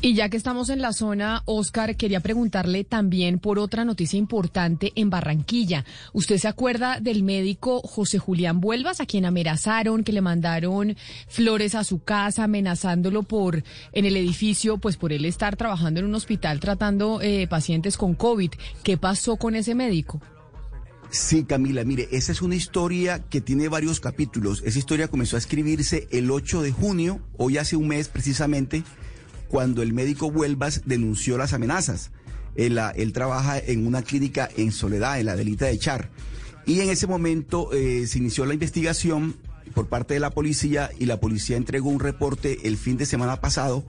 Y ya que estamos en la zona, Oscar, quería preguntarle también por otra noticia importante en Barranquilla. ¿Usted se acuerda del médico José Julián Vuelvas, a quien amenazaron, que le mandaron flores a su casa, amenazándolo por en el edificio, pues por él estar trabajando en un hospital tratando eh, pacientes con COVID? ¿Qué pasó con ese médico? Sí, Camila, mire, esa es una historia que tiene varios capítulos. Esa historia comenzó a escribirse el 8 de junio, hoy hace un mes precisamente cuando el médico Huelvas denunció las amenazas. Él, él, trabaja en una clínica en Soledad, en la delita de Char. Y en ese momento eh, se inició la investigación por parte de la policía y la policía entregó un reporte el fin de semana pasado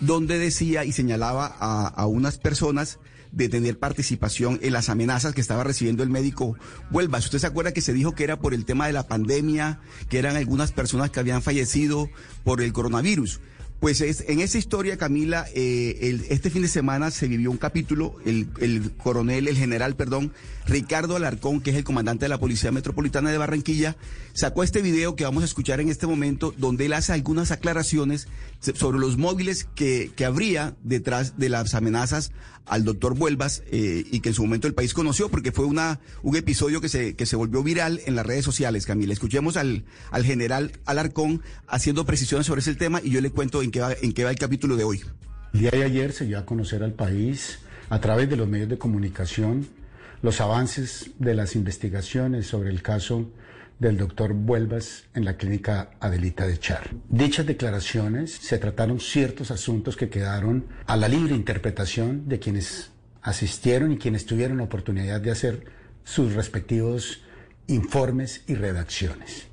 donde decía y señalaba a, a unas personas de tener participación en las amenazas que estaba recibiendo el médico Huelvas. ¿Usted se acuerda que se dijo que era por el tema de la pandemia, que eran algunas personas que habían fallecido por el coronavirus? Pues es, en esa historia, Camila, eh, este fin de semana se vivió un capítulo, el, el, coronel, el general, perdón, Ricardo Alarcón, que es el comandante de la Policía Metropolitana de Barranquilla, sacó este video que vamos a escuchar en este momento, donde él hace algunas aclaraciones sobre los móviles que, que habría detrás de las amenazas al doctor Vuelvas eh, y que en su momento el país conoció porque fue una, un episodio que se, que se volvió viral en las redes sociales, Camila. Escuchemos al, al general Alarcón haciendo precisiones sobre ese tema y yo le cuento en qué va, el capítulo de hoy. El día de ayer se dio a conocer al país a través de los medios de comunicación los avances de las investigaciones sobre el caso del doctor Vuelvas en la clínica Adelita de Char. Dichas declaraciones se trataron ciertos asuntos que quedaron a la libre interpretación de quienes asistieron y quienes tuvieron la oportunidad de hacer sus respectivos informes y redacciones.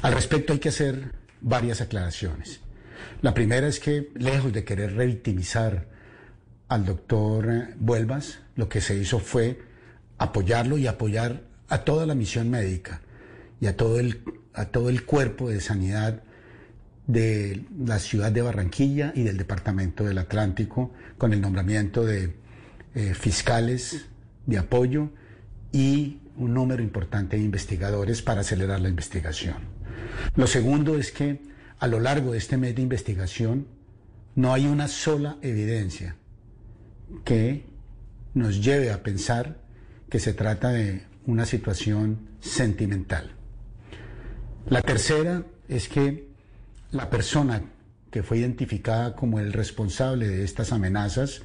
Al respecto hay que hacer varias aclaraciones. La primera es que, lejos de querer revictimizar al doctor Vuelvas, lo que se hizo fue apoyarlo y apoyar a toda la misión médica y a todo el, a todo el cuerpo de sanidad de la ciudad de Barranquilla y del Departamento del Atlántico con el nombramiento de eh, fiscales de apoyo y un número importante de investigadores para acelerar la investigación. Lo segundo es que a lo largo de este mes de investigación no hay una sola evidencia que nos lleve a pensar que se trata de una situación sentimental. La tercera es que la persona que fue identificada como el responsable de estas amenazas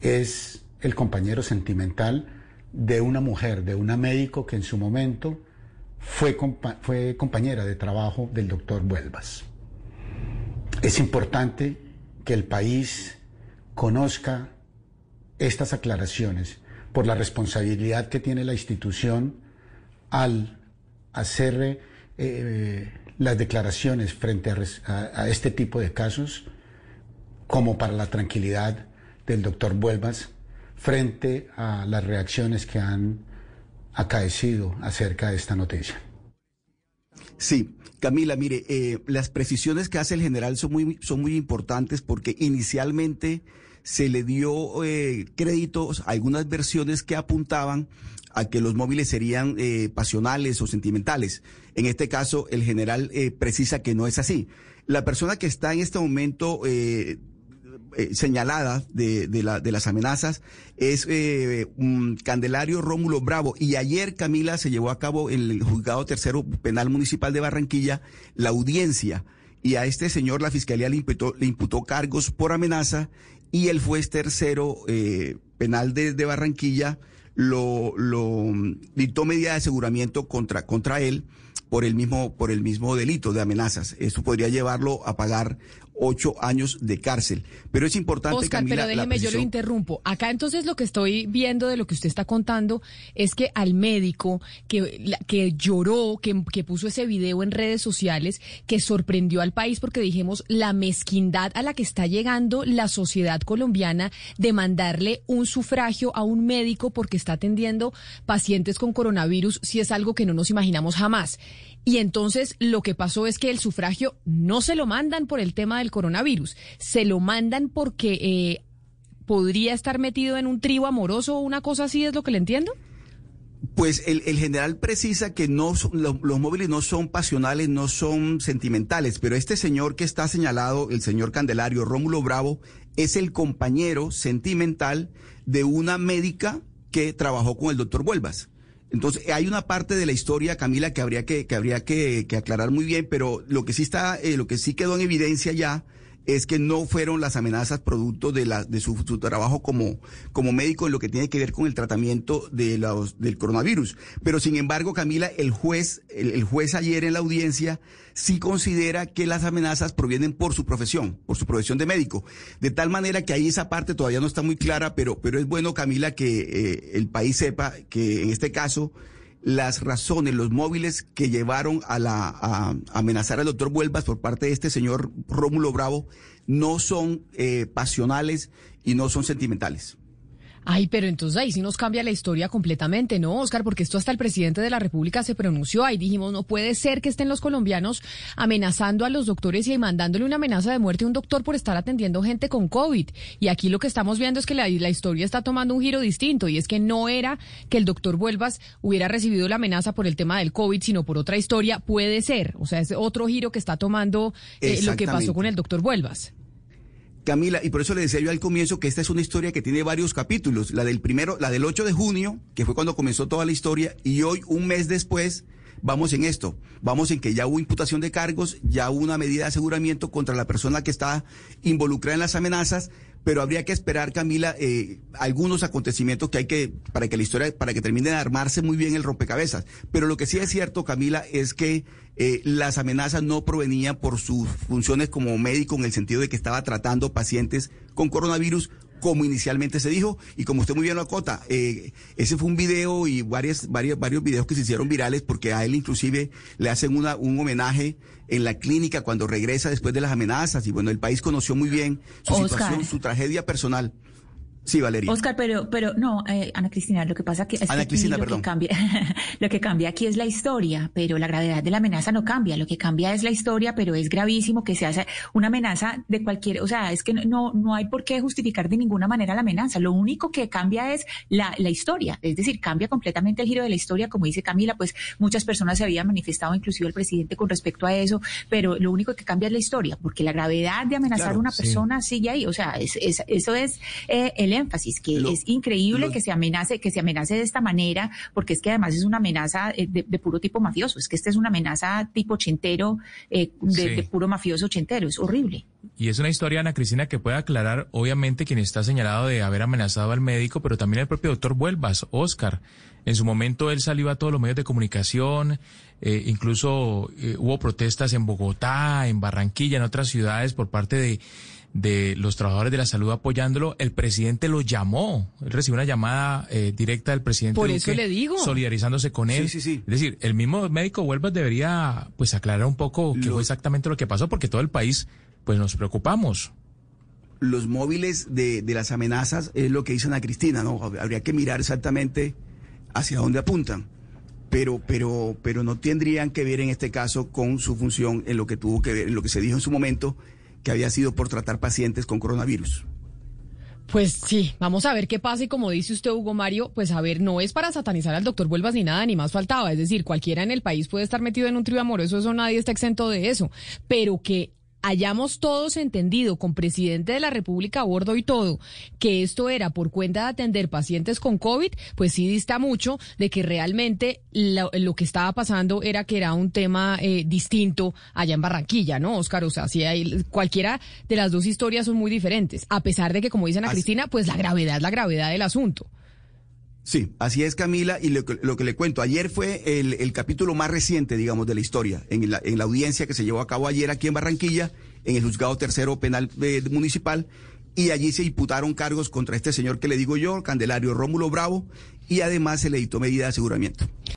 es el compañero sentimental de una mujer, de una médico que en su momento fue, compañera de trabajo del doctor Vuelvas. Es importante que el país conozca estas aclaraciones por la responsabilidad que tiene la institución al hacer eh, las declaraciones frente a, este tipo de casos como para la tranquilidad del doctor Vuelvas frente a las reacciones que han acaecido acerca de esta noticia. Sí, Camila, mire, eh, las precisiones que hace el general son muy, son muy importantes porque inicialmente se le dio eh, créditos a algunas versiones que apuntaban a que los móviles serían eh, pasionales o sentimentales. En este caso, el general eh, precisa que no es así. La persona que está en este momento eh, señalada de, la, de, las amenazas es un Candelario Rómulo Bravo. Y ayer, Camila, se llevó a cabo en el juzgado tercero penal municipal de Barranquilla la audiencia. Y a este señor la fiscalía le imputó, le imputó cargos por amenaza y el juez tercero penal de, de Barranquilla lo, lo dictó medida de aseguramiento contra, contra él por el mismo, por el mismo delito de amenazas. Eso podría llevarlo a pagar ocho años de cárcel. Pero es importante, Oscar, pero déjeme, yo lo interrumpo. Acá entonces lo que estoy viendo de lo que usted está contando es que al médico que, que lloró, que, que puso ese video en redes sociales, que sorprendió al país porque dijimos la mezquindad a la que está llegando la sociedad colombiana de mandarle un sufragio a un médico porque está atendiendo pacientes con coronavirus, si es algo que no nos imaginamos jamás. Y entonces lo que pasó es que el sufragio no se lo mandan por el tema del coronavirus, se lo mandan porque eh, podría estar metido en un trío amoroso o una cosa así, ¿es lo que le entiendo? Pues el, general precisa que no los, móviles no son pasionales, no son sentimentales, pero este señor que está señalado, el señor Candelario Rómulo Bravo, es el compañero sentimental de una médica que trabajó con el doctor Vuelvas. Entonces, hay una parte de la historia, Camila, que habría que, que habría que, aclarar muy bien, pero lo que sí está, eh, lo que sí quedó en evidencia ya es que no fueron las amenazas producto de, la, de su, trabajo como, como médico en lo que tiene que ver con el tratamiento de los, del coronavirus. Pero sin embargo, Camila, el juez, el, juez ayer en la audiencia sí considera que las amenazas provienen por su profesión, por su profesión de médico. De tal manera que ahí esa parte todavía no está muy clara, pero, pero es bueno, Camila, que eh, el país sepa que en este caso las razones, los móviles que llevaron a, la, a amenazar al doctor Vuelvas por parte de este señor Rómulo Bravo no son eh, pasionales y no son sentimentales. Ay, pero entonces ahí sí nos cambia la historia completamente, ¿no, Oscar? Porque esto hasta el presidente de la República se pronunció. Ahí dijimos, no puede ser que estén los colombianos amenazando a los doctores y mandándole una amenaza de muerte a un doctor por estar atendiendo gente con COVID. Y aquí lo que estamos viendo es que la, la historia está tomando un giro distinto y es que no era que el doctor Vuelvas hubiera recibido la amenaza por el tema del COVID, sino por otra historia. Puede ser. O sea, es otro giro que está tomando eh, lo que pasó con el doctor Vuelvas. Camila, y por eso le decía yo al comienzo que esta es una historia que tiene varios capítulos. La del primero, la del 8 de junio, que fue cuando comenzó toda la historia, y hoy, un mes después, vamos en esto. Vamos en que ya hubo imputación de cargos, ya hubo una medida de aseguramiento contra la persona que está involucrada en las amenazas, pero habría que esperar, Camila, eh, algunos acontecimientos que hay que, para que la historia, para que termine de armarse muy bien el rompecabezas. Pero lo que sí es cierto, Camila, es que eh, las amenazas no provenían por sus funciones como médico en el sentido de que estaba tratando pacientes con coronavirus como inicialmente se dijo y como usted muy bien lo acota, eh, ese fue un video y varias, varios, varios videos que se hicieron virales porque a él inclusive le hacen una, un homenaje en la clínica cuando regresa después de las amenazas y bueno, el país conoció muy bien su situación, su tragedia personal. Sí, Valeria. Oscar, pero, pero no, eh, Ana Cristina, lo que pasa que es Ana Cristina, lo que cambia, lo que cambia aquí es la historia, pero la gravedad de la amenaza no cambia. Lo que cambia es la historia, pero es gravísimo que se hace una amenaza de cualquier, o sea, es que no, no hay por qué justificar de ninguna manera la amenaza. Lo único que cambia es la, la historia, es decir, cambia completamente el giro de la historia, como dice Camila, pues muchas personas se habían manifestado, inclusive el presidente, con respecto a eso, pero lo único que cambia es la historia, porque la gravedad de amenazar a una persona sigue ahí, o sea, es, eso es eh, el énfasis, que es increíble que se amenace, que se amenace de esta manera, porque es que además es una amenaza eh, de, puro tipo mafioso, es que esta es una amenaza tipo ochentero, eh, de, puro mafioso ochentero, es horrible. Y es una historia, Ana Cristina, que puede aclarar, obviamente, quien está señalado de haber amenazado al médico, pero también el propio doctor Vuelvas, Oscar. En su momento él salió a todos los medios de comunicación, eh, incluso hubo protestas en Bogotá, en Barranquilla, en otras ciudades por parte de de los trabajadores de la salud apoyándolo, el presidente lo llamó, él recibió una llamada eh, directa del presidente Por eso le digo. solidarizándose con él. Sí, sí, Es decir, el mismo médico Huelva debería pues aclarar un poco qué fue exactamente lo que pasó, porque todo el país pues nos preocupamos. Los móviles de, de las amenazas es lo que dice Ana Cristina, ¿no? Habría que mirar exactamente hacia dónde apuntan pero, pero, pero no tendrían que ver en este caso con su función en lo que tuvo que ver, en lo que se dijo en su momento, que había sido por tratar pacientes con coronavirus. Pues sí, vamos a ver qué pasa y como dice usted, Hugo Mario, pues a ver, no es para satanizar al doctor Vuelvas ni nada, ni más faltaba. Es decir, cualquiera en el país puede estar metido en un trío amoroso, eso nadie está exento de eso. Pero que hayamos todos entendido con presidente de la República a bordo y todo que esto era por cuenta de atender pacientes con COVID, pues sí dista mucho de que realmente lo, que estaba pasando era que era un tema eh, distinto allá en Barranquilla, ¿no, Oscar? O sea, si hay, cualquiera de las dos historias son muy diferentes, a pesar de que, como dicen a Cristina, pues la gravedad es la gravedad del asunto. Sí, así es Camila, y lo, que le cuento, ayer fue el, capítulo más reciente, digamos, de la historia, en la, en la audiencia que se llevó a cabo ayer aquí en Barranquilla, en el juzgado tercero penal eh, municipal, y allí se imputaron cargos contra este señor que le digo yo, Candelario Rómulo Bravo, y además se le dictó medida de aseguramiento.